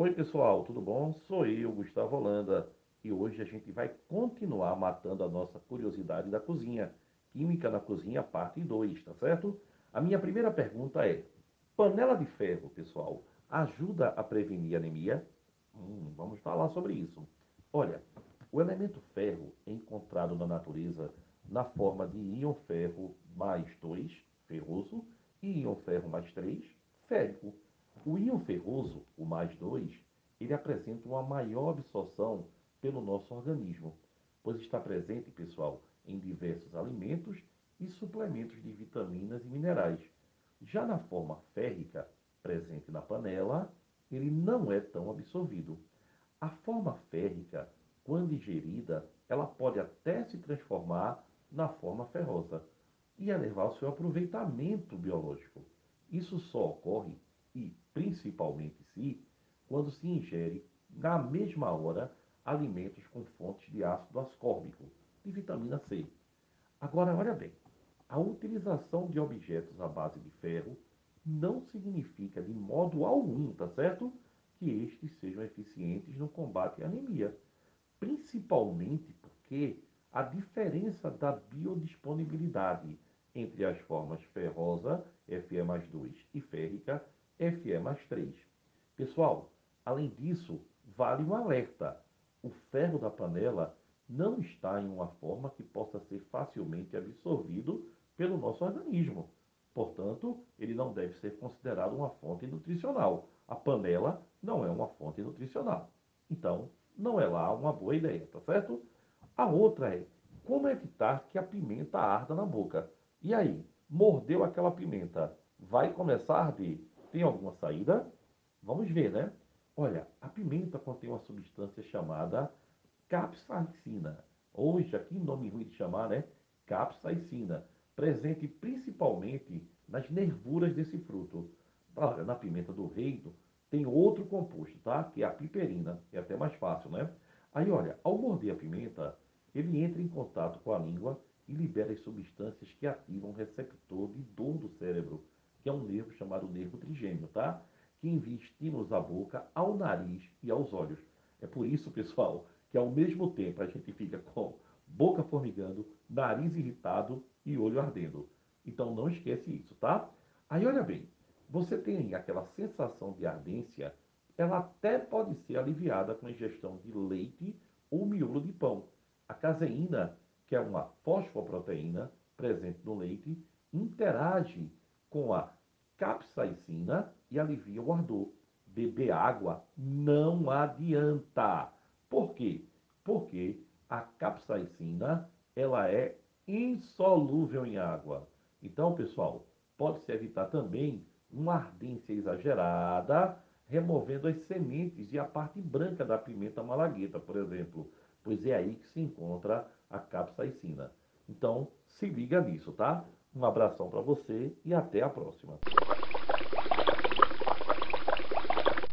Oi pessoal, tudo bom? Sou eu, Gustavo Holanda, e hoje a gente vai continuar matando a nossa curiosidade da cozinha. Química na cozinha, parte 2, tá certo? A minha primeira pergunta é: panela de ferro, pessoal, ajuda a prevenir anemia? Hum, vamos falar sobre isso. Olha, o elemento ferro é encontrado na natureza na forma de íon ferro mais 2, ferroso, e íon ferro mais 3, férico. O íon ferroso, o mais 2, ele apresenta uma maior absorção pelo nosso organismo, pois está presente, pessoal, em diversos alimentos e suplementos de vitaminas e minerais. Já na forma férrica, presente na panela, ele não é tão absorvido. A forma férrica, quando ingerida, ela pode até se transformar na forma ferrosa e elevar o seu aproveitamento biológico. Isso só ocorre e principalmente se, quando se ingere na mesma hora alimentos com fontes de ácido ascórbico, de vitamina C. Agora, olha bem, a utilização de objetos à base de ferro não significa de modo algum, tá certo? Que estes sejam eficientes no combate à anemia. Principalmente porque a diferença da biodisponibilidade entre as formas ferrosa, Fe mais 2, e férrica, Fe mais 3. Pessoal, além disso, vale um alerta. O ferro da panela não está em uma forma que possa ser facilmente absorvido pelo nosso organismo. Portanto, ele não deve ser considerado uma fonte nutricional. A panela não é uma fonte nutricional. Então, não é lá uma boa ideia, tá certo? A outra é como evitar que a pimenta arda na boca. E aí, mordeu aquela pimenta, vai começar a arder? Tem alguma saída? Vamos ver, né? Olha, a pimenta contém uma substância chamada capsaicina. Hoje, aqui nome ruim de chamar, né? Capsaicina, presente principalmente nas nervuras desse fruto. Olha, na pimenta do reino tem outro composto, tá? Que é a piperina. É até mais fácil, né? Aí, olha, ao morder a pimenta, ele entra em contato com a língua e libera as substâncias que ativam o receptor de dor do cérebro que é um nervo chamado nervo trigêmeo, tá? Que envia estímulos à boca, ao nariz e aos olhos. É por isso, pessoal, que ao mesmo tempo a gente fica com boca formigando, nariz irritado e olho ardendo. Então não esquece isso, tá? Aí olha bem, você tem aquela sensação de ardência, ela até pode ser aliviada com a ingestão de leite ou miolo de pão. A caseína, que é uma fosfoproteína presente no leite, interage com a capsaicina e alivia o ardor. Beber água não adianta. Por quê? Porque a capsaicina ela é insolúvel em água. Então, pessoal, pode-se evitar também uma ardência exagerada, removendo as sementes e a parte branca da pimenta malagueta, por exemplo, pois é aí que se encontra a capsaicina. Então, se liga nisso, tá? Um abração para você e até a próxima.